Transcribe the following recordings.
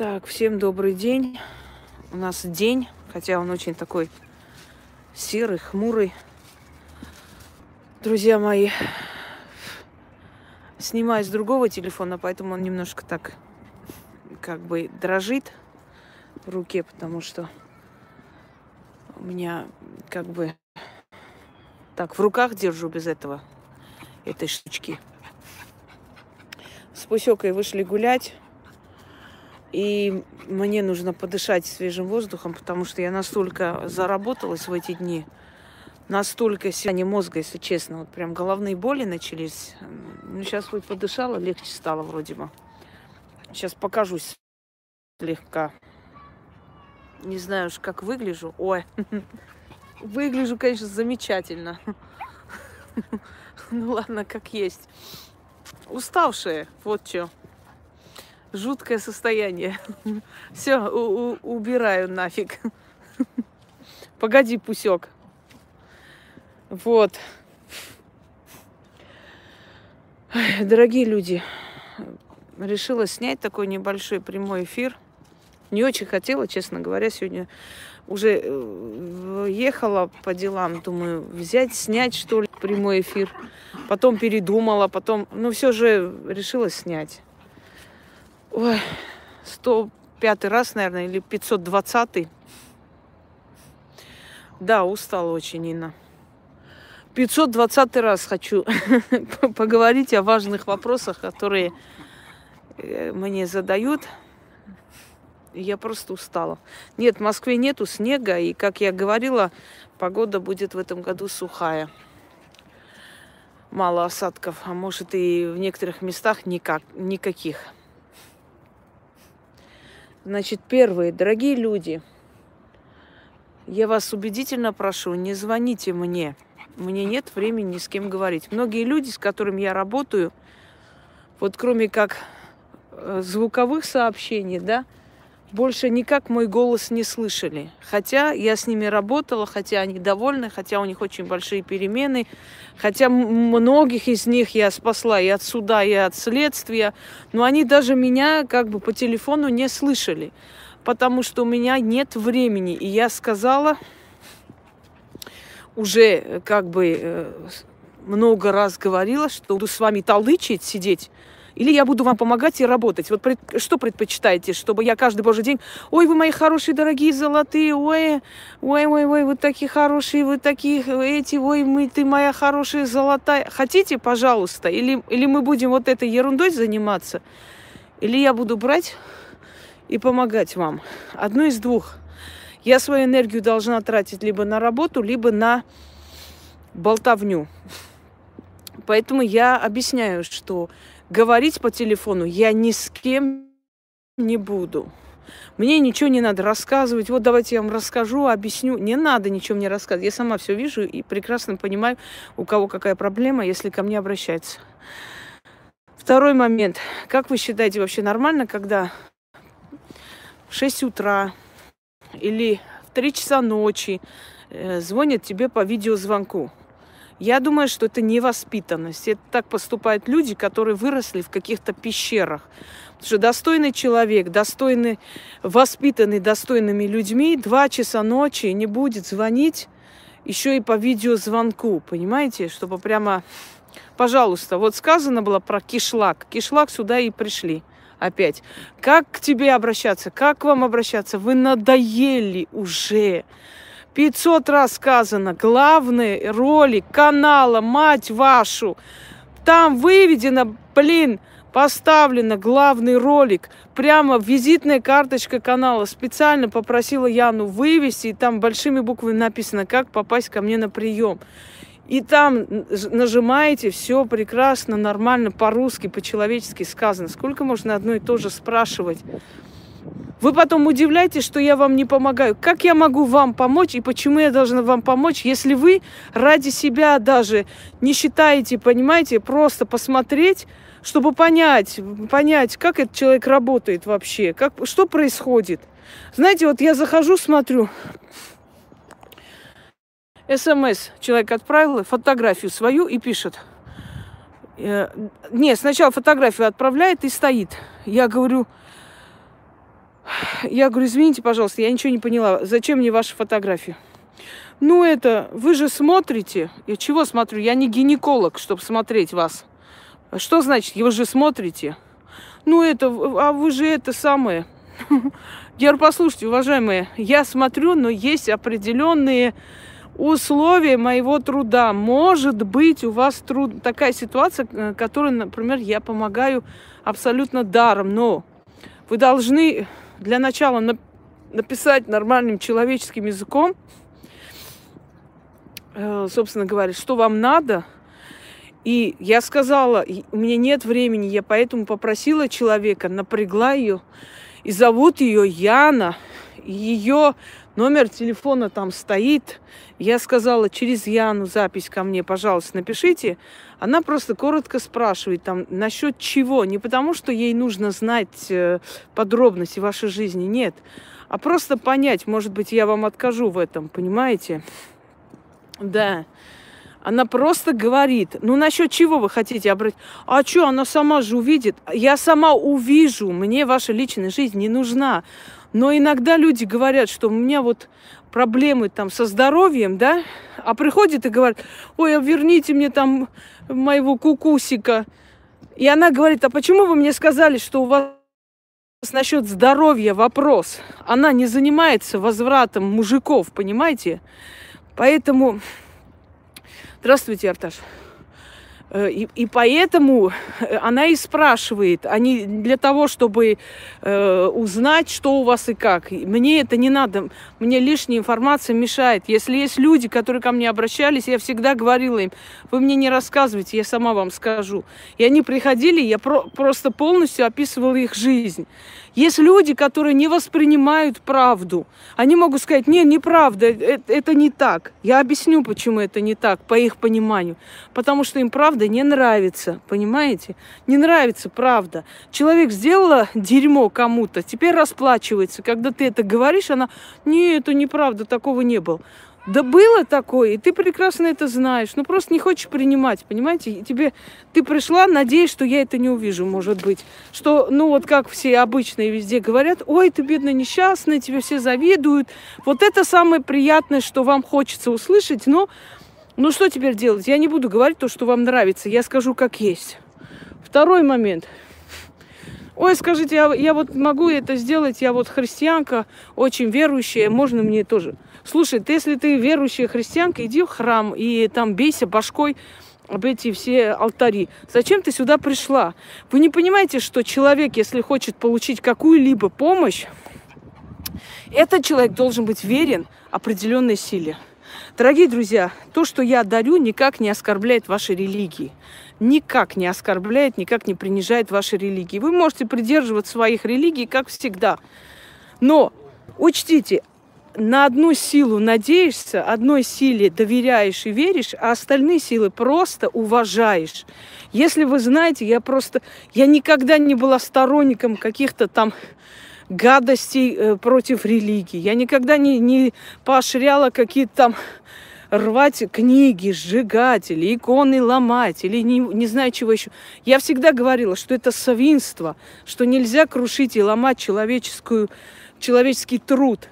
Так, всем добрый день. У нас день, хотя он очень такой серый, хмурый. Друзья мои, снимаю с другого телефона, поэтому он немножко так как бы дрожит в руке, потому что у меня как бы так в руках держу без этого этой штучки. С Пусекой вышли гулять. И мне нужно подышать свежим воздухом, потому что я настолько заработалась в эти дни, настолько сильно мозга, если честно, вот прям головные боли начались. Ну, сейчас хоть подышала, легче стало вроде бы. Сейчас покажусь слегка. Не знаю уж, как выгляжу. Ой, выгляжу, конечно, замечательно. Ну ладно, как есть. Уставшая, вот что жуткое состояние. Все, убираю нафиг. Погоди, пусек. Вот. Дорогие люди, решила снять такой небольшой прямой эфир. Не очень хотела, честно говоря, сегодня уже э, ехала по делам, думаю, взять, снять, что ли, прямой эфир. Потом передумала, потом, ну, все же решила снять. Ой, 105 раз, наверное, или 520. Да, устала очень, Инна. 520 раз хочу поговорить о важных вопросах, которые э, мне задают. Я просто устала. Нет, в Москве нету снега, и, как я говорила, погода будет в этом году сухая. Мало осадков, а может и в некоторых местах никак, никаких. Значит, первые, дорогие люди, я вас убедительно прошу, не звоните мне. Мне нет времени ни с кем говорить. Многие люди, с которыми я работаю, вот кроме как э, звуковых сообщений, да, больше никак мой голос не слышали. Хотя я с ними работала, хотя они довольны, хотя у них очень большие перемены, хотя многих из них я спасла и от суда, и от следствия, но они даже меня как бы по телефону не слышали, потому что у меня нет времени. И я сказала уже э, как бы э, много раз говорила, что буду с вами толдычить, сидеть или я буду вам помогать и работать. Вот что предпочитаете, чтобы я каждый божий день, ой, вы мои хорошие, дорогие, золотые, ой, ой, ой, ой, вы такие хорошие, вы такие, эти, ой, мы, ты моя хорошая, золотая. Хотите, пожалуйста, или, или мы будем вот этой ерундой заниматься, или я буду брать и помогать вам. Одно из двух. Я свою энергию должна тратить либо на работу, либо на болтовню. Поэтому я объясняю, что говорить по телефону я ни с кем не буду. Мне ничего не надо рассказывать. Вот давайте я вам расскажу, объясню. Не надо ничего мне рассказывать. Я сама все вижу и прекрасно понимаю, у кого какая проблема, если ко мне обращается. Второй момент. Как вы считаете, вообще нормально, когда в 6 утра или в 3 часа ночи э, звонят тебе по видеозвонку? Я думаю, что это невоспитанность. Это так поступают люди, которые выросли в каких-то пещерах. Потому что достойный человек, достойный, воспитанный достойными людьми, два часа ночи не будет звонить еще и по видеозвонку, понимаете? Чтобы прямо, пожалуйста, вот сказано было про кишлак. Кишлак сюда и пришли опять. Как к тебе обращаться? Как к вам обращаться? Вы надоели уже. 500 раз сказано, главный ролик канала «Мать вашу». Там выведено, блин, поставлено главный ролик. Прямо визитная карточка канала. Специально попросила Яну вывести, и там большими буквами написано, как попасть ко мне на прием. И там нажимаете, все прекрасно, нормально, по-русски, по-человечески сказано. Сколько можно одно и то же спрашивать? Вы потом удивляетесь, что я вам не помогаю. Как я могу вам помочь и почему я должна вам помочь, если вы ради себя даже не считаете, понимаете, просто посмотреть, чтобы понять, понять, как этот человек работает вообще, как, что происходит. Знаете, вот я захожу, смотрю, СМС человек отправил, фотографию свою и пишет. Э, нет, сначала фотографию отправляет и стоит. Я говорю, Я говорю, извините, пожалуйста, я ничего не поняла. Зачем мне ваши фотографии? Ну это, вы же смотрите. Я чего смотрю? Я не гинеколог, чтобы смотреть вас. Что значит, вы же смотрите? Ну это, а вы же это самое. Я говорю, послушайте, уважаемые, я смотрю, но есть определенные условия моего труда. Может быть, у вас труд... такая ситуация, э, которой, например, я помогаю абсолютно даром, но вы должны для начала написать нормальным человеческим языком, э, собственно говоря, что вам надо. И я сказала, у меня нет времени, я поэтому попросила человека, напрягла ее, и зовут ее Яна. Ее номер телефона там стоит. Я сказала, через Яну запись ко мне, пожалуйста, напишите. Она просто коротко спрашивает там насчет чего. Не потому, что ей нужно знать э, подробности вашей жизни, нет. А просто понять, может быть, я вам откажу в этом, понимаете? Да. Она просто говорит, ну насчет чего вы хотите обратить? А что, она сама же увидит. Я сама увижу, мне ваша личная жизнь не нужна. Но иногда люди говорят, что у меня вот проблемы там со здоровьем, да, а приходит и говорит, ой, верните мне там моего кукусика. И она говорит, а почему вы мне сказали, что у вас насчет здоровья вопрос? Она не занимается возвратом мужиков, понимаете? Поэтому Здравствуйте, Арташ. Э, и, и поэтому э, она и спрашивает, а не для того, чтобы э, узнать, что у вас и как. Мне это не надо, мне лишняя информация мешает. Если есть люди, которые ко мне обращались, я всегда говорила им, вы мне не рассказывайте, я сама вам скажу. И они приходили, я про просто полностью описывала их жизнь. Есть люди, которые не воспринимают правду. Они могут сказать, не, неправда, это, это не так. Я объясню, почему это не так, по их пониманию. Потому что им правда не нравится, понимаете? Не нравится правда. Человек сделала дерьмо кому-то, теперь расплачивается. Когда ты это говоришь, она, не, это неправда, такого не было. Да было такое, и ты прекрасно это знаешь, но просто не хочешь принимать, понимаете? И тебе, ты пришла, надеясь, что я это не увижу, может быть. Что, ну вот как все обычные везде говорят, ой, ты бедная несчастная, тебе все завидуют. Вот это самое приятное, что вам хочется услышать, но ну что теперь делать? Я не буду говорить то, что вам нравится, я скажу как есть. Второй момент. Ой, скажите, я, я вот могу это сделать, я вот христианка, очень верующая, можно мне тоже? Слушай, ты, если ты верующая христианка, иди в храм и там бейся башкой об эти все алтари. Зачем ты сюда пришла? Вы не понимаете, что человек, если хочет получить какую-либо помощь, этот человек должен быть верен определенной силе. Дорогие друзья, то, что я дарю, никак не оскорбляет вашей религии. Никак не оскорбляет, никак не принижает вашей религии. Вы можете придерживаться своих религий, как всегда. Но учтите, на одну силу надеешься, одной силе доверяешь и веришь, а остальные силы просто уважаешь. Если вы знаете, я просто, я никогда не была сторонником каких-то там гадостей э, против религии. Я никогда не, не поощряла какие-то там рвать книги, сжигать или иконы ломать, или не, не знаю чего еще. Я всегда говорила, что это свинство, что нельзя крушить и ломать человеческую, человеческий труд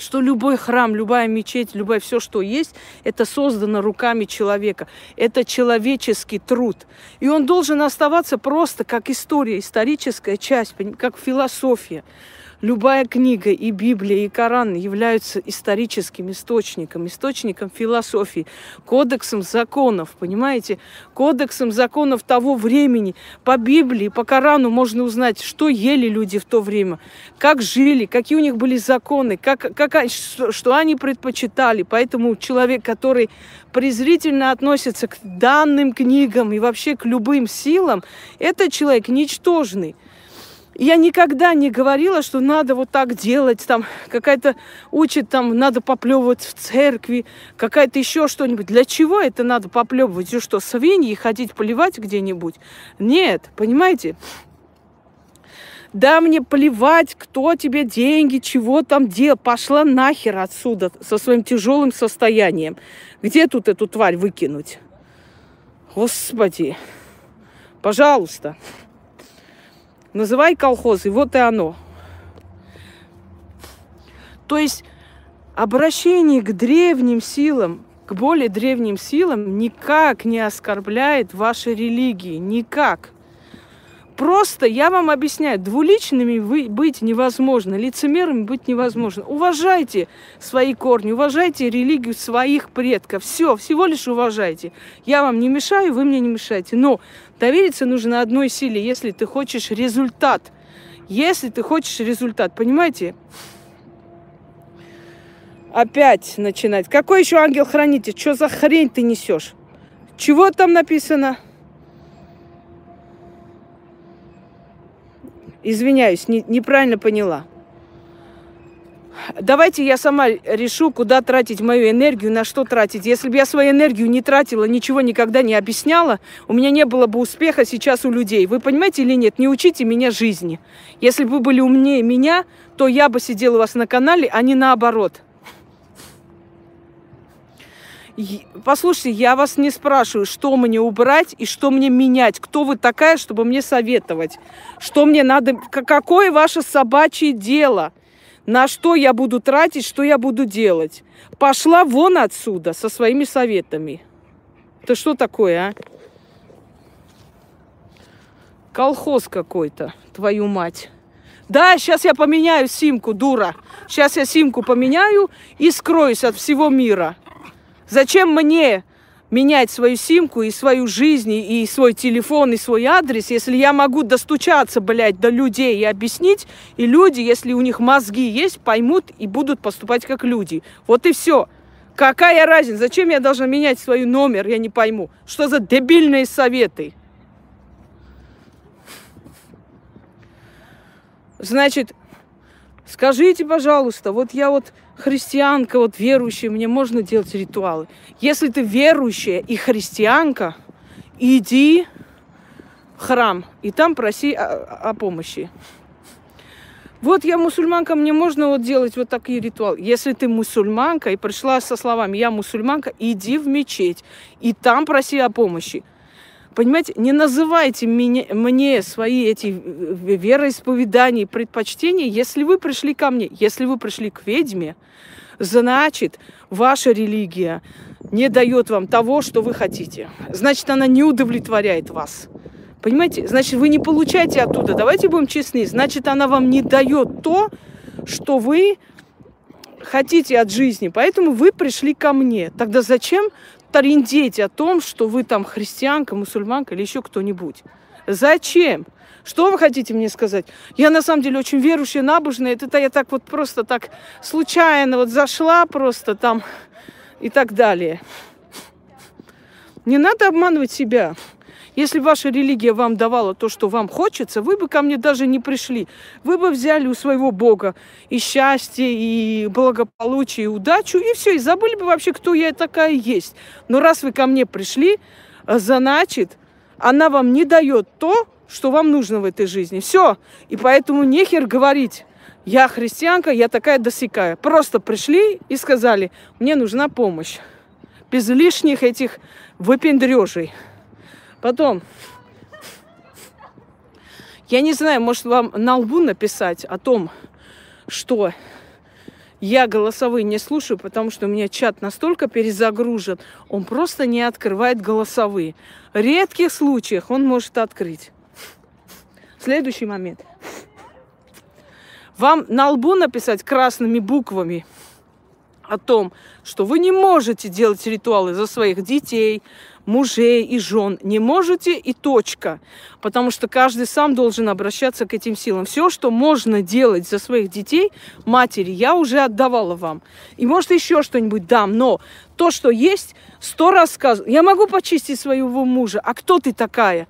что любой храм, любая мечеть, любое все, что есть, это создано руками человека. Это человеческий труд. И он должен оставаться просто как история, историческая часть, как философия. Любая книга, и Библия, и Коран являются историческим источником, источником философии, кодексом законов, понимаете? Кодексом законов того времени. По Библии, по Корану можно узнать, что ели люди в то время, как жили, какие у них были законы, как, как, что, они предпочитали. Поэтому человек, который презрительно относится к данным книгам и вообще к любым силам, это человек ничтожный. Я никогда не говорила, что надо вот так делать, там какая-то учит, там надо поплевывать в церкви, какая-то еще что-нибудь. Для чего это надо поплевывать? И что, свиньи ходить поливать где-нибудь? Нет, понимаете? Да мне плевать, кто тебе деньги, чего там делал. Пошла нахер отсюда со своим тяжелым состоянием. Где тут эту тварь выкинуть? Господи, пожалуйста. Называй колхоз, и вот и оно. То есть обращение к древним силам, к более древним силам никак не оскорбляет вашей религии. Никак. Просто я вам объясняю, двуличными вы быть невозможно, лицемерами быть невозможно. Уважайте свои корни, уважайте религию своих предков. Все, всего лишь уважайте. Я вам не мешаю, вы мне не мешаете. Но довериться нужно одной силе, если ты хочешь результат. Если ты хочешь результат, понимаете? Опять начинать. Какой еще ангел-хранитель? Что за хрень ты несешь? Чего там написано? Извиняюсь, не, неправильно поняла. Давайте я сама решу, куда тратить мою энергию, на что тратить. Если бы я свою энергию не тратила, ничего никогда не объясняла, у меня не было бы успеха сейчас у людей. Вы понимаете или нет? Не учите меня жизни. Если бы вы были умнее меня, то я бы сидела у вас на канале, а не наоборот. Послушайте, я вас не спрашиваю, что мне убрать и что мне менять. Кто вы такая, чтобы мне советовать? Что мне надо? Какое ваше собачье дело? На что я буду тратить, что я буду делать? Пошла вон отсюда со своими советами. Это что такое, а? Колхоз какой-то, твою мать. Да, сейчас я поменяю симку, дура. Сейчас я симку поменяю и скроюсь от всего мира. Зачем мне менять свою симку и свою жизнь, и свой телефон, и свой адрес, если я могу достучаться, блядь, до людей и объяснить, и люди, если у них мозги есть, поймут и будут поступать как люди. Вот и все. Какая разница? Зачем я должна менять свой номер, я не пойму. Что за дебильные советы? Значит, скажите, пожалуйста, вот я вот христианка, вот верующая, мне можно делать ритуалы. Если ты верующая и христианка, иди в храм и там проси о, о помощи. Вот я мусульманка, мне можно вот делать вот такие ритуалы. Если ты мусульманка и пришла со словами «я мусульманка», иди в мечеть и там проси о помощи. Понимаете, не называйте меня, мне свои эти вероисповедания, предпочтения, если вы пришли ко мне, если вы пришли к ведьме, значит, ваша религия не дает вам того, что вы хотите. Значит, она не удовлетворяет вас. Понимаете? Значит, вы не получаете оттуда. Давайте будем честны. Значит, она вам не дает то, что вы хотите от жизни. Поэтому вы пришли ко мне. Тогда зачем тарендеть о том, что вы там христианка, мусульманка или еще кто-нибудь. Зачем? Что вы хотите мне сказать? Я на самом деле очень верующая, набожная. Это я так вот просто так случайно вот зашла просто там и так далее. Не надо обманывать себя. Если ваша религия вам давала то, что вам хочется, вы бы ко мне даже не пришли. Вы бы взяли у своего Бога и счастье, и благополучие, и удачу, и все, и забыли бы вообще, кто я такая есть. Но раз вы ко мне пришли, э, значит, она вам не дает то, что вам нужно в этой жизни. Все. И поэтому нехер говорить, я христианка, я такая досекая. Просто пришли и сказали, мне нужна помощь. Без лишних этих выпендрежей. Потом, я не знаю, может вам на лбу написать о том, что я голосовые не слушаю, потому что у меня чат настолько перезагружен, он просто не открывает голосовые. В редких случаях он может открыть. Следующий момент. Вам на лбу написать красными буквами о том, что вы не можете делать ритуалы за своих детей, мужей и жен. Не можете и точка. Потому что каждый сам должен обращаться к этим силам. Все, что можно делать за своих детей, матери, я уже отдавала вам. И может еще что-нибудь дам. Но то, что есть, сто раз сказано. Я могу почистить своего мужа. А кто ты такая?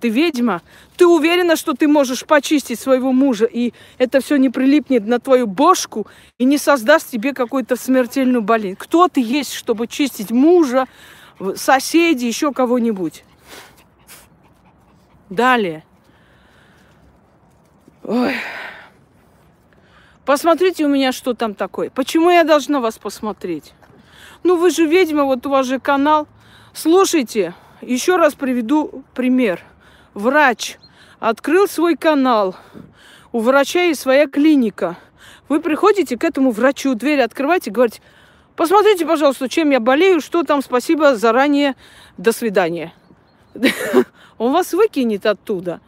Ты ведьма? Ты уверена, что ты можешь почистить своего мужа, и это все не прилипнет на твою бошку и не создаст тебе какую-то смертельную болезнь? Кто ты есть, чтобы чистить мужа, соседей, еще кого-нибудь. Далее. Ой. Посмотрите у меня, что там такое. Почему я должна вас посмотреть? Ну, вы же ведьма, вот у вас же канал. Слушайте, еще раз приведу пример. Врач открыл свой канал. У врача есть своя клиника. Вы приходите к этому врачу, дверь открываете, говорите, посмотрите, пожалуйста, чем я болею, что там, спасибо заранее, до свидания. Он вас выкинет оттуда.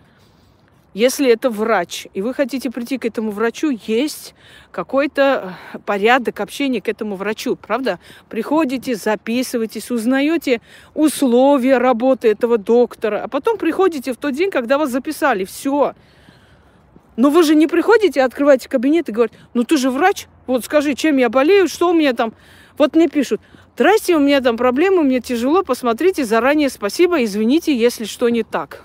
Если это врач, и вы хотите прийти к этому врачу, есть какой-то порядок общения к этому врачу, правда? Приходите, записывайтесь, узнаете условия работы этого доктора, а потом приходите в тот день, когда вас записали. Все. Но вы же не приходите, открываете кабинет и говорите, ну ты же врач, вот скажи, чем я болею, что у меня там. Вот мне пишут, здрасте, у меня там проблемы, мне тяжело, посмотрите, заранее спасибо, извините, если что не так.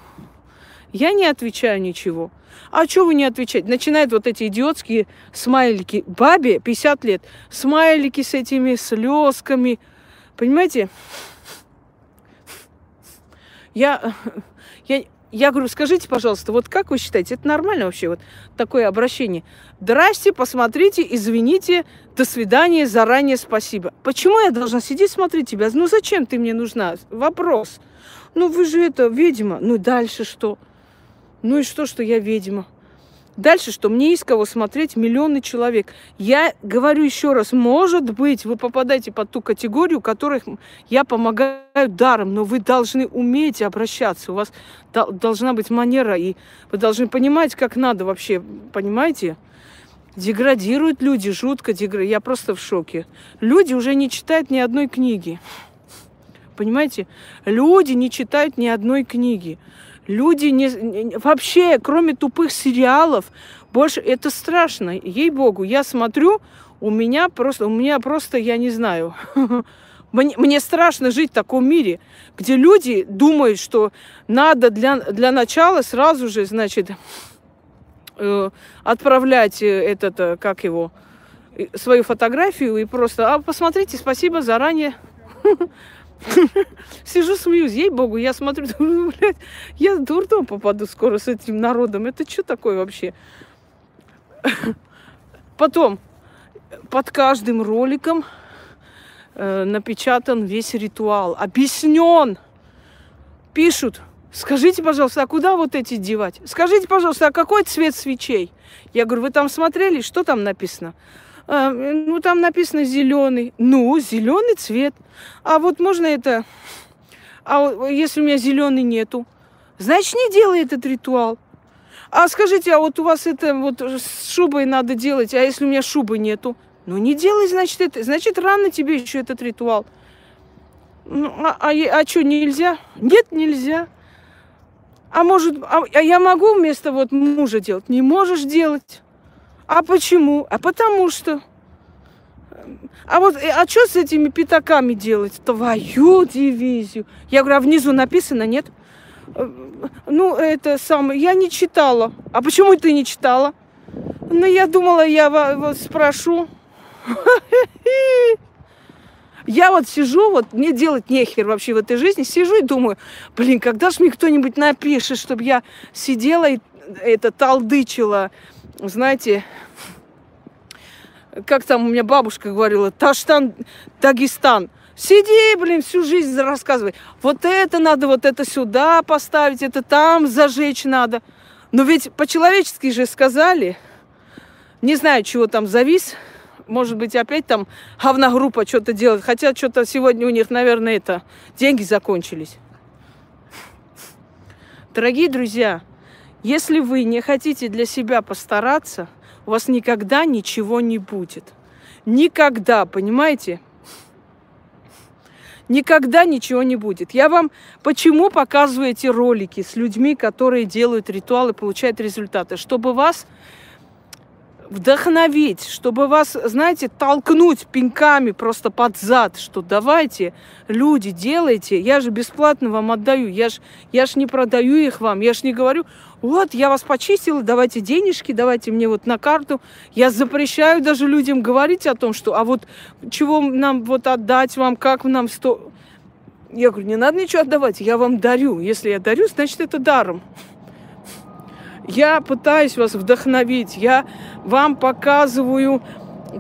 Я не отвечаю ничего. А что вы не отвечаете? Начинают вот эти идиотские смайлики. Бабе 50 лет. Смайлики с этими слезками. Понимаете? Я, я, я говорю, скажите, пожалуйста, вот как вы считаете, это нормально вообще, вот такое обращение? Здрасте, посмотрите, извините, до свидания, заранее спасибо. Почему я должна сидеть смотреть тебя? Ну зачем ты мне нужна? Вопрос. Ну вы же это, ведьма. Ну дальше что? Ну и что, что я ведьма? Дальше что? Мне есть кого смотреть миллионы человек. Я говорю еще раз, может быть, вы попадаете под ту категорию, которых я помогаю даром, но вы должны уметь обращаться. У вас должна быть манера, и вы должны понимать, как надо вообще, понимаете? Деградируют люди, жутко деградируют. Я просто в шоке. Люди уже не читают ни одной книги. Понимаете? Люди не читают ни одной книги. Люди не, вообще, кроме тупых сериалов, больше это страшно. Ей-богу, я смотрю, у меня просто, у меня просто, я не знаю, мне, мне страшно жить в таком мире, где люди думают, что надо для, для начала сразу же, значит, э, отправлять э, этот, э, как его, э, свою фотографию и просто, а посмотрите, спасибо заранее. Сижу, смеюсь, ей-богу, я смотрю, думаю, блядь, я в дурдом попаду скоро с этим народом. Это что такое вообще? Потом, под каждым роликом э, напечатан весь ритуал, объяснен. Пишут, скажите, пожалуйста, а куда вот эти девать? Скажите, пожалуйста, а какой цвет свечей? Я говорю, вы там смотрели, что там написано? А, ну, там написано зеленый. Ну, зеленый цвет. А вот можно это... А если у меня зеленый нету? Значит, не делай этот ритуал. А скажите, а вот у вас это вот с шубой надо делать, а если у меня шубы нету? Ну, не делай, значит, это. Значит, рано тебе еще этот ритуал. Ну, а, а, а что, нельзя? Нет, нельзя. А может, а, а я могу вместо вот мужа делать? Не можешь делать. А почему? А потому что. А вот, э, а что с этими пятаками делать? Твою дивизию. Я говорю, а внизу написано, нет? Э, ну, это самое, я не читала. А почему ты не читала? Ну, я думала, я вас спрошу. Я вот сижу, вот мне делать нехер вообще в этой жизни, сижу и думаю, блин, когда же мне кто-нибудь напишет, чтобы я сидела и это талдычила знаете, как там у меня бабушка говорила, Таштан, Дагестан. Сиди, блин, всю жизнь рассказывай. Вот это надо, вот это сюда поставить, это там зажечь надо. Но ведь по-человечески же сказали, не знаю, чего там завис, может быть, опять там говногруппа что-то делает. Хотя что-то сегодня у них, наверное, это деньги закончились. Дорогие друзья, если вы не хотите для себя постараться, у вас никогда ничего не будет. Никогда, понимаете? Никогда ничего не будет. Я вам почему показываю эти ролики с людьми, которые делают ритуалы, получают результаты? Чтобы вас вдохновить, чтобы вас, знаете, толкнуть пинками просто под зад, что давайте, люди, делайте, я же бесплатно вам отдаю, я же я ж не продаю их вам, я же не говорю, вот, я вас почистила, давайте денежки, давайте мне вот на карту. Я запрещаю даже людям говорить о том, что, а вот чего нам вот отдать вам, как нам сто... Я говорю, не надо ничего отдавать, я вам дарю. Если я дарю, значит, это даром. Я пытаюсь вас вдохновить, я вам показываю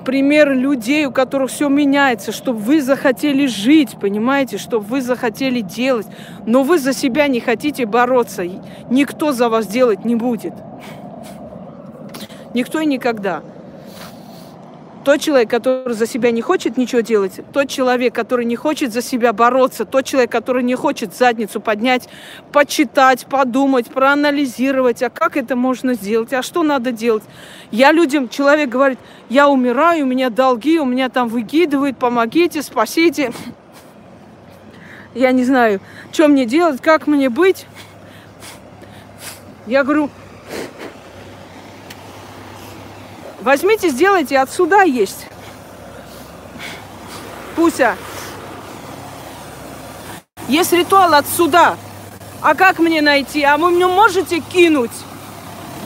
пример людей, у которых все меняется, чтобы вы захотели жить, понимаете, чтобы вы захотели делать, но вы за себя не хотите бороться, никто за вас делать не будет. Никто и никогда. Тот человек, который за себя не хочет ничего делать, тот человек, который не хочет за себя бороться, тот человек, который не хочет задницу поднять, почитать, подумать, проанализировать, а как это можно сделать, а что надо делать. Я людям, человек говорит, я умираю, у меня долги, у меня там выкидывают, помогите, спасите. Я не знаю, что мне делать, как мне быть. Я говорю, Возьмите, сделайте, отсюда есть. Пуся. Есть ритуал отсюда. А как мне найти? А вы мне можете кинуть?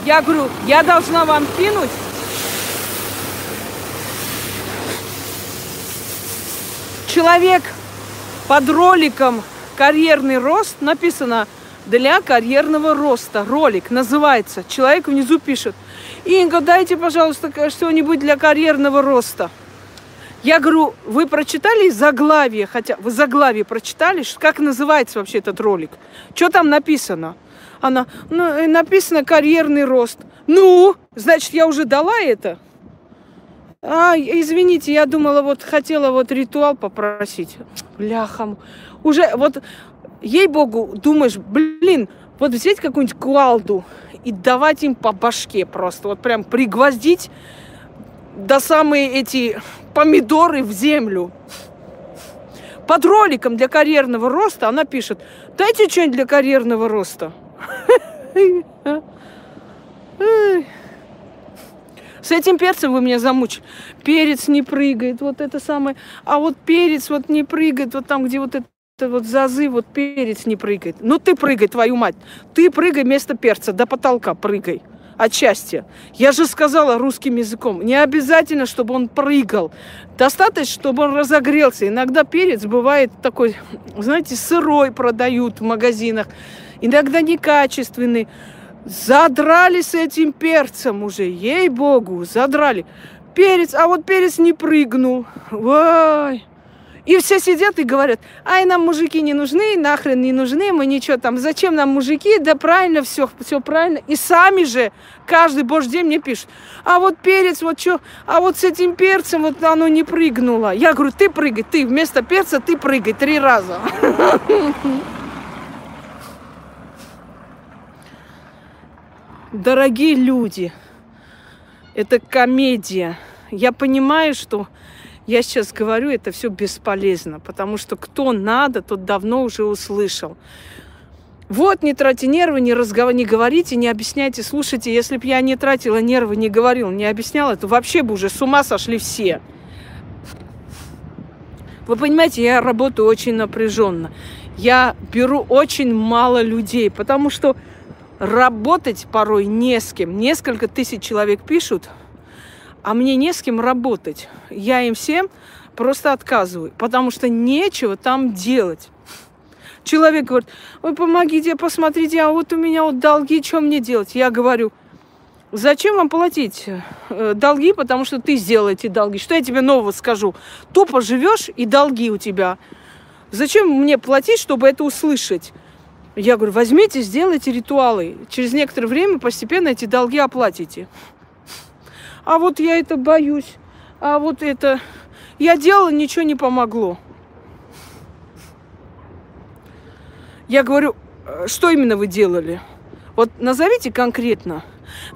Я говорю, я должна вам кинуть? Человек под роликом «Карьерный рост» написано «Для карьерного роста». Ролик называется. Человек внизу пишет – Инга, дайте, пожалуйста, что-нибудь для карьерного роста. Я говорю, вы прочитали заглавие, хотя вы заглавие прочитали, как называется вообще этот ролик? Что там написано? Она, ну, э, написано карьерный рост. Ну, значит, я уже дала это? А, извините, я думала, вот хотела вот ритуал попросить. Бляхам. Уже вот, ей-богу, думаешь, блин, вот взять какую-нибудь куалду, и давать им по башке просто. Вот прям пригвоздить до самые эти помидоры в землю. Под роликом для карьерного роста она пишет, дайте что-нибудь для карьерного роста. С этим перцем вы меня замучили. Перец не прыгает, вот это самое. А вот перец вот не прыгает, вот там, где вот это вот зазы, вот перец не прыгает. Ну ты прыгай, твою мать. Ты прыгай вместо перца, до потолка прыгай. От. Я же сказала русским языком. Не обязательно, чтобы он прыгал. Достаточно, чтобы он разогрелся. Иногда перец бывает такой, знаете, сырой продают в магазинах. Иногда некачественный. Задрали с этим перцем уже, ей-богу, задрали. Перец, а вот перец не прыгнул. Ой. И все сидят и говорят, ай, нам мужики не нужны, нахрен не нужны, мы ничего там, зачем нам мужики, да правильно, все, все правильно. И сами же каждый божий день мне пишут, а вот перец, вот что, а вот с этим перцем вот оно не прыгнуло. Я говорю, ты прыгай, ты вместо перца ты прыгай три раза. Дорогие люди, это комедия. Я понимаю, что я сейчас говорю, это все бесполезно, потому что кто надо, тот давно уже услышал. Вот, не тратьте нервы, не, разгов... не говорите, не объясняйте, слушайте. Если бы я не тратила нервы, не говорила, не объясняла, то вообще бы уже с ума сошли все. Вы понимаете, я работаю очень напряженно. Я беру очень мало людей, потому что работать порой не с кем. Несколько тысяч человек пишут, а мне не с кем работать. Я им всем просто отказываю, потому что нечего там делать. Человек говорит, ой, помогите, посмотрите, а вот у меня вот долги, что мне делать? Я говорю, зачем вам платить э, долги, потому что ты сделал эти долги. Что я тебе нового скажу? Тупо живешь и долги у тебя. Зачем мне платить, чтобы это услышать? Я говорю, возьмите, сделайте ритуалы. Через некоторое время постепенно эти долги оплатите а вот я это боюсь, а вот это... Я делала, ничего не помогло. Я говорю, «Э, что именно вы делали? Вот назовите конкретно.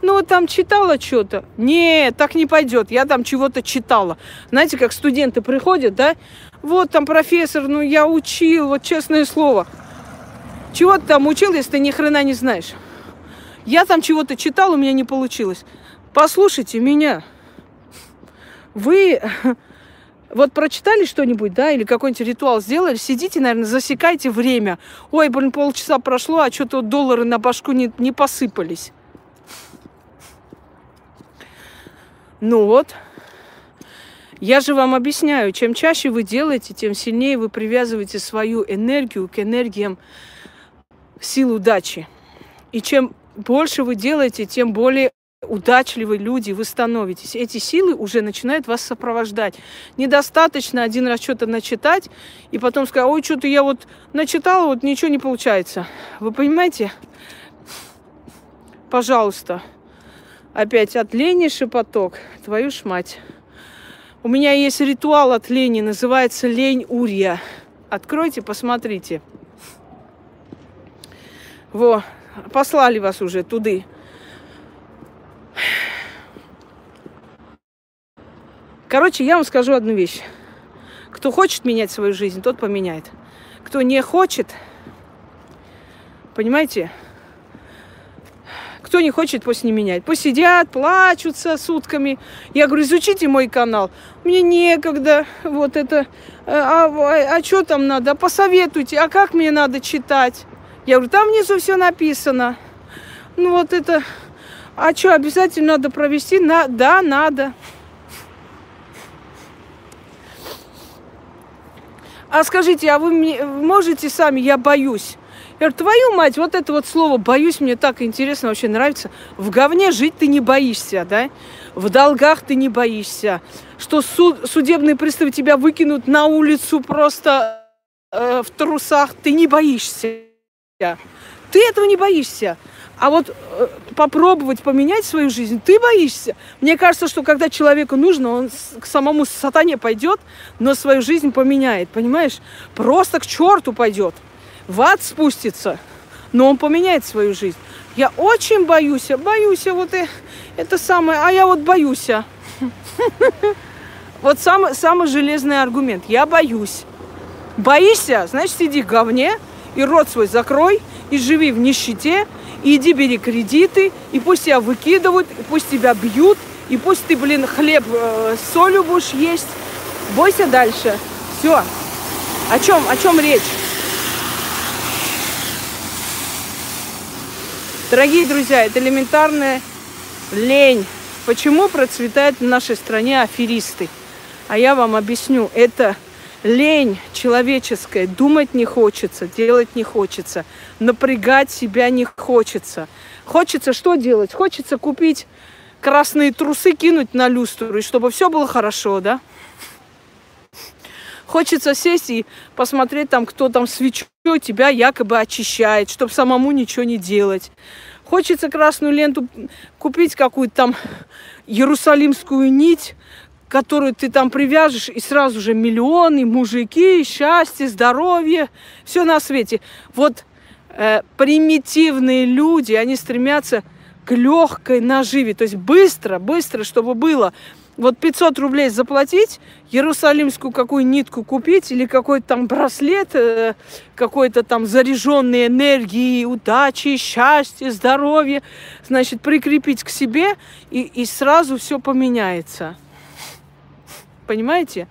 Ну, вот там читала что-то. Нет, так не пойдет. Я там чего-то читала. Знаете, как студенты приходят, да? Вот там профессор, ну я учил, вот честное слово. Чего ты там учил, если ты ни хрена не знаешь? Я там чего-то читал, у меня не получилось. Послушайте меня. Вы вот прочитали что-нибудь, да, или какой-нибудь ритуал сделали, сидите, наверное, засекайте время. Ой, блин, полчаса прошло, а что-то доллары на башку не, не посыпались. Ну вот, я же вам объясняю, чем чаще вы делаете, тем сильнее вы привязываете свою энергию к энергиям сил удачи. И чем больше вы делаете, тем более удачливые люди, вы становитесь. Эти силы уже начинают вас сопровождать. Недостаточно один раз что-то начитать и потом сказать, ой, что-то я вот начитала, вот ничего не получается. Вы понимаете? Пожалуйста. Опять от лени шепоток. Твою ж мать. У меня есть ритуал от лени, называется лень Урья. Откройте, посмотрите. Во, послали вас уже туды. Короче, я вам скажу одну вещь. Кто хочет менять свою жизнь, тот поменяет. Кто не хочет, понимаете, кто не хочет, пусть не меняет. Пусть сидят, плачутся сутками. Я говорю, изучите мой канал. Мне некогда. Вот это. А, а, а что там надо? Посоветуйте. А как мне надо читать? Я говорю, там внизу все написано. Ну вот это. А что, обязательно надо провести? На... Да, надо. А скажите, а вы мне можете сами? Я боюсь. Я говорю, твою мать, вот это вот слово «боюсь» мне так интересно, вообще нравится. В говне жить ты не боишься, да? В долгах ты не боишься. Что суд, судебные приставы тебя выкинут на улицу просто э, в трусах, ты не боишься. Ты этого не боишься. А вот э, попробовать поменять свою жизнь, ты боишься. Мне кажется, что когда человеку нужно, он к самому сатане пойдет, но свою жизнь поменяет, понимаешь? Просто к черту пойдет в ад спустится, но он поменяет свою жизнь. Я очень боюсь, боюсь, вот и, это самое, а я вот боюсь. Вот самый, самый железный аргумент. Я боюсь. Боишься, значит, иди в говне и рот свой закрой, и живи в нищете, иди бери кредиты, и пусть тебя выкидывают, и пусть тебя бьют, и пусть ты, блин, хлеб э, с солью будешь есть. Бойся дальше. Все. О чем, о чем речь? Дорогие друзья, это элементарная лень. Почему процветают в нашей стране аферисты? А я вам объясню. Это лень человеческая. Думать не хочется, делать не хочется, напрягать себя не хочется. Хочется что делать? Хочется купить красные трусы, кинуть на люстру, и чтобы все было хорошо, да? Хочется сесть и посмотреть там, кто там свечу тебя якобы очищает, чтобы самому ничего не делать. Хочется красную ленту купить какую-то там иерусалимскую нить, которую ты там привяжешь, и сразу же миллионы, мужики, счастье, здоровье, все на свете. Вот э, примитивные люди, они стремятся к легкой наживе, то есть быстро, быстро, чтобы было вот 500 рублей заплатить, иерусалимскую какую нитку купить или какой-то там браслет, э, какой-то там заряженной энергии, удачи, счастья, здоровья, значит, прикрепить к себе, и, и сразу все поменяется. Понимаете?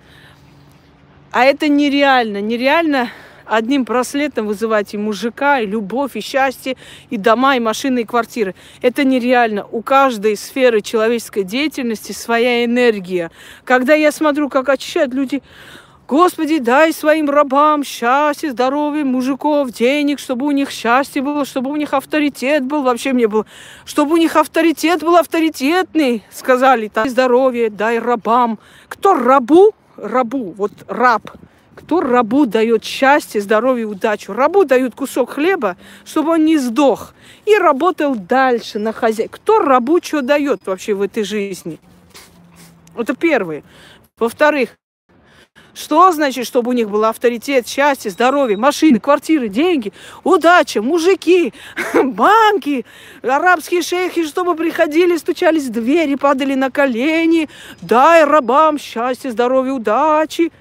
А это нереально. Нереально одним браслетом вызывать и мужика, и любовь, и счастье, и дома, и машины, и квартиры. Это нереально. У каждой сферы человеческой деятельности своя энергия. Когда я смотрю, как очищают люди, Господи, дай своим рабам счастье, здоровье, мужиков, денег, чтобы у них счастье было, чтобы у них авторитет был. Вообще мне было, чтобы у них авторитет был авторитетный, сказали. Дай здоровье, дай рабам. Кто рабу? Рабу, вот раб – кто рабу дает счастье, здоровье, удачу? Рабу дают кусок хлеба, чтобы он не сдох и работал дальше на хозяйстве. Кто рабу что дает вообще в этой жизни? Это первое. Во-вторых, что значит, чтобы у них был авторитет, счастье, здоровье, машины, квартиры, деньги, удача, мужики, банки, арабские шейхи, чтобы приходили, стучались в двери, падали на колени, дай рабам счастье, здоровье, удачи.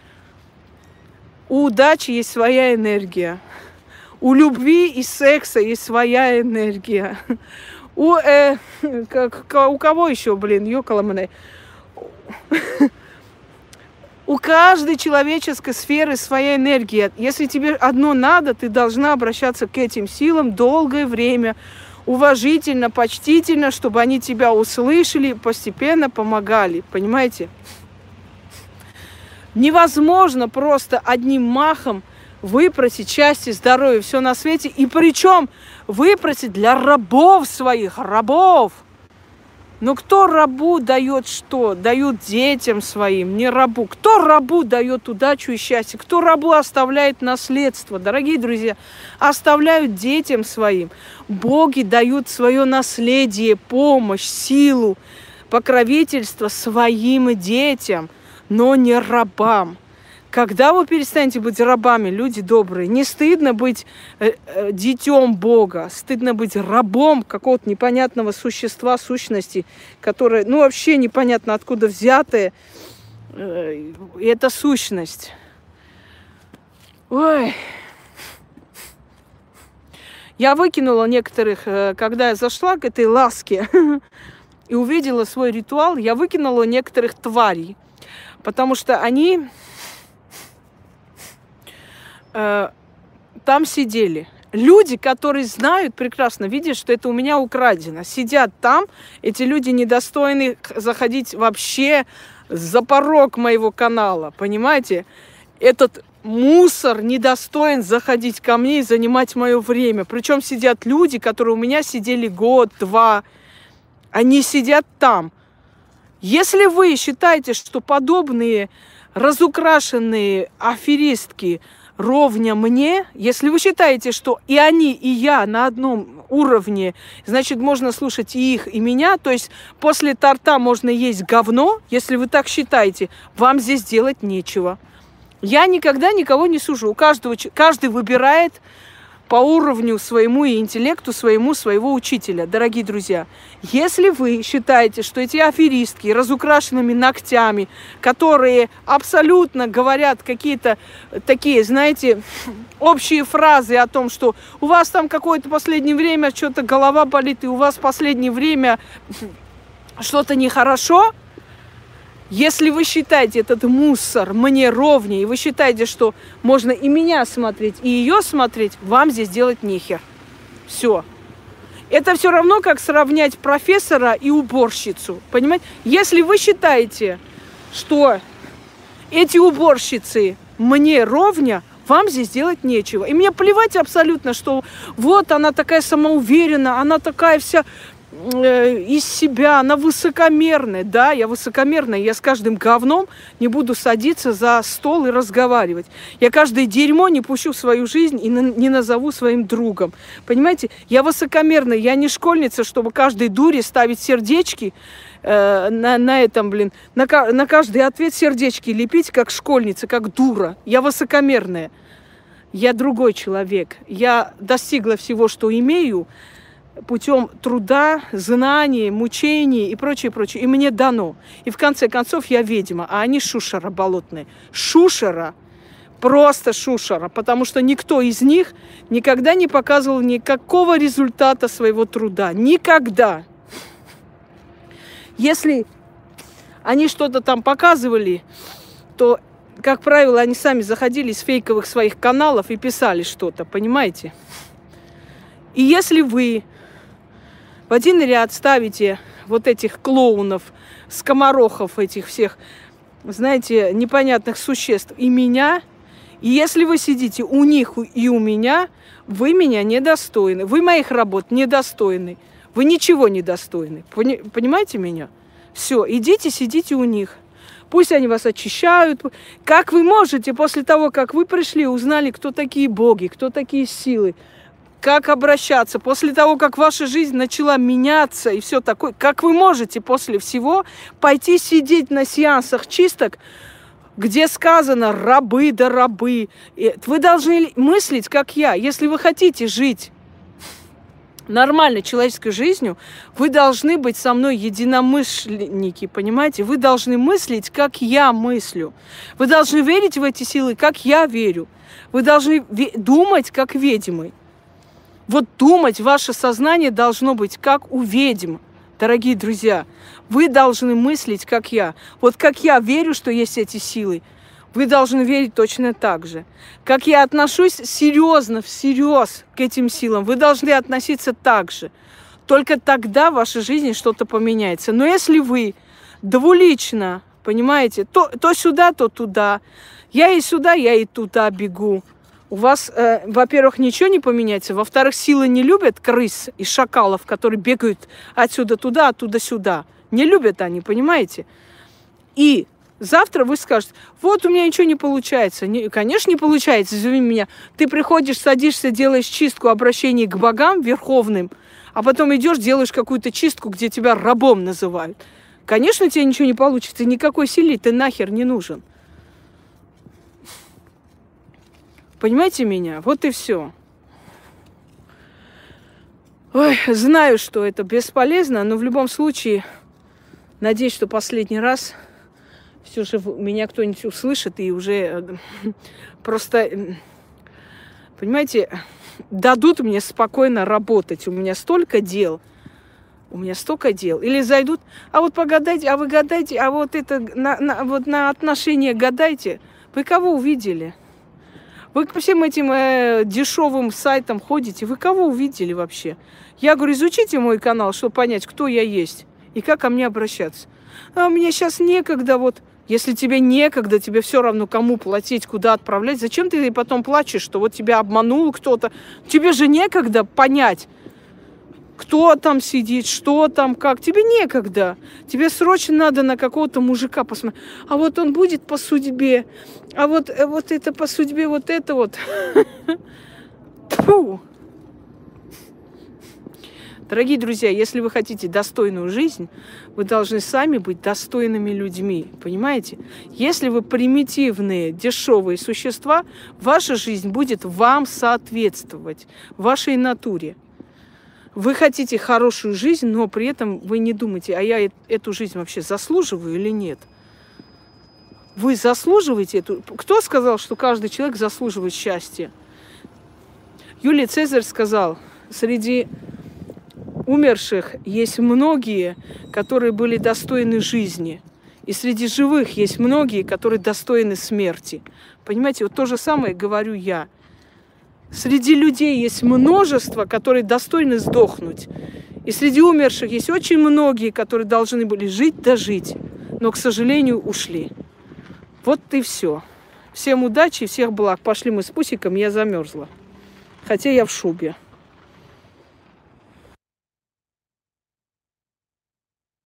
У удачи есть своя энергия. У любви и секса есть своя энергия. У, э, как, у кого еще, блин, ёкаламане? У каждой человеческой сферы своя энергия. Если тебе одно надо, ты должна обращаться к этим силам долгое время, уважительно, почтительно, чтобы они тебя услышали, постепенно помогали. Понимаете? Невозможно просто одним махом выпросить счастье, здоровье, все на свете. И причем выпросить для рабов своих, рабов. Но кто рабу дает что? Дают детям своим, не рабу. Кто рабу дает удачу и счастье? Кто рабу оставляет наследство? Дорогие друзья, оставляют детям своим. Боги дают свое наследие, помощь, силу, покровительство своим детям – но не рабам. Когда вы перестанете быть рабами, люди добрые? Не стыдно быть э, э, детем Бога, стыдно быть рабом какого-то непонятного существа, сущности, которое, ну, вообще непонятно откуда взятое. Э, это сущность. Ой. Я выкинула некоторых, э, когда я зашла к этой ласке и увидела свой ритуал, я выкинула некоторых тварей, потому что они э, там сидели. Люди, которые знают прекрасно, видят, что это у меня украдено, сидят там, эти люди недостойны заходить вообще за порог моего канала, понимаете? Этот мусор недостоин заходить ко мне и занимать мое время. Причем сидят люди, которые у меня сидели год, два. Они сидят там. Если вы считаете, что подобные разукрашенные аферистки ровня мне, если вы считаете, что и они, и я на одном уровне, значит, можно слушать и их, и меня, то есть после торта можно есть говно, если вы так считаете, вам здесь делать нечего. Я никогда никого не сужу. У каждого, каждый выбирает по уровню своему и интеллекту своему своего учителя. Дорогие друзья, если вы считаете, что эти аферистки разукрашенными ногтями, которые абсолютно говорят какие-то такие, знаете, общие фразы о том, что у вас там какое-то последнее время что-то голова болит, и у вас последнее время что-то нехорошо, если вы считаете этот мусор мне ровнее, и вы считаете, что можно и меня смотреть, и ее смотреть, вам здесь делать нехер. Все. Это все равно, как сравнять профессора и уборщицу. Понимаете? Если вы считаете, что эти уборщицы мне ровня, вам здесь делать нечего. И мне плевать абсолютно, что вот она такая самоуверенная, она такая вся из себя, она высокомерная. Да, я высокомерная, я с каждым говном не буду садиться за стол и разговаривать. Я каждое дерьмо не пущу в свою жизнь и не назову своим другом. Понимаете, я высокомерная, я не школьница, чтобы каждой дуре ставить сердечки э, на, на этом, блин, на, на каждый ответ сердечки лепить, как школьница, как дура. Я высокомерная. Я другой человек. Я достигла всего, что имею, путем труда, знаний, мучений и прочее, прочее. И мне дано. И в конце концов я ведьма, а они шушера болотные. Шушера, просто шушера, потому что никто из них никогда не показывал никакого результата своего труда. Никогда. Если они что-то там показывали, то, как правило, они сами заходили с фейковых своих каналов и писали что-то, понимаете? И если вы в один ряд ставите вот этих клоунов, скоморохов этих всех, знаете, непонятных существ и меня, и если вы сидите у них и у меня, вы меня недостойны. Вы моих работ недостойны. Вы ничего недостойны. Понимаете меня? Все, идите, сидите у них. Пусть они вас очищают. Как вы можете после того, как вы пришли, узнали, кто такие боги, кто такие силы, как обращаться, после того, как ваша жизнь начала меняться и все такое, как вы можете после всего пойти сидеть на сеансах чисток, где сказано рабы да рабы. Вы должны мыслить, как я. Если вы хотите жить нормальной человеческой жизнью, вы должны быть со мной единомышленники, понимаете? Вы должны мыслить, как я мыслю. Вы должны верить в эти силы, как я верю. Вы должны думать, как ведьмы. Вот думать ваше сознание должно быть как у ведьм, дорогие друзья. Вы должны мыслить, как я. Вот как я верю, что есть эти силы, вы должны верить точно так же. Как я отношусь серьезно, всерьез к этим силам, вы должны относиться так же. Только тогда в вашей жизни что-то поменяется. Но если вы двулично, понимаете, то, то сюда, то туда, я и сюда, я и туда бегу, у вас, э, во-первых, ничего не поменяется, во-вторых, силы не любят крыс и шакалов, которые бегают отсюда туда, оттуда сюда. Не любят они, понимаете? И завтра вы скажете, вот у меня ничего не получается. Не, конечно, не получается, извини меня. Ты приходишь, садишься, делаешь чистку обращений к богам верховным, а потом идешь, делаешь какую-то чистку, где тебя рабом называют. Конечно, у тебя ничего не получится, никакой силы ты нахер не нужен. Понимаете меня? Вот и все. Ой, знаю, что это бесполезно, но в любом случае, надеюсь, что последний раз все же меня кто-нибудь услышит и уже э, просто, понимаете, дадут мне спокойно работать. У меня столько дел – у меня столько дел. Или зайдут, а вот погадайте, а вы гадайте, а вот это, на, на, вот на отношения гадайте. Вы кого увидели? Вы по всем этим э, дешевым сайтам ходите. Вы кого увидели вообще? Я говорю, изучите мой канал, чтобы понять, кто я есть и как ко мне обращаться. А мне сейчас некогда вот. Если тебе некогда, тебе все равно кому платить, куда отправлять, зачем ты потом плачешь, что вот тебя обманул кто-то? Тебе же некогда понять, кто там сидит, что там, как. Тебе некогда. Тебе срочно надо на какого-то мужика посмотреть. А вот он будет по судьбе. А вот, э, вот это по судьбе, вот это вот. Фу. Дорогие друзья, если вы хотите достойную жизнь, вы должны сами быть достойными людьми. Понимаете? Если вы примитивные, дешевые существа, ваша жизнь будет вам соответствовать, вашей натуре. Вы хотите хорошую жизнь, но при этом вы не думаете, а я эту жизнь вообще заслуживаю или нет. Вы заслуживаете эту... Кто сказал, что каждый человек заслуживает счастья? Юлий Цезарь сказал, среди умерших есть многие, которые были достойны жизни. И среди живых есть многие, которые достойны смерти. Понимаете, вот то же самое говорю я – Среди людей есть множество, которые достойны сдохнуть. И среди умерших есть очень многие, которые должны были жить да жить, но, к сожалению, ушли. Вот и все. Всем удачи, всех благ. Пошли мы с Пусиком, я замерзла. Хотя я в шубе.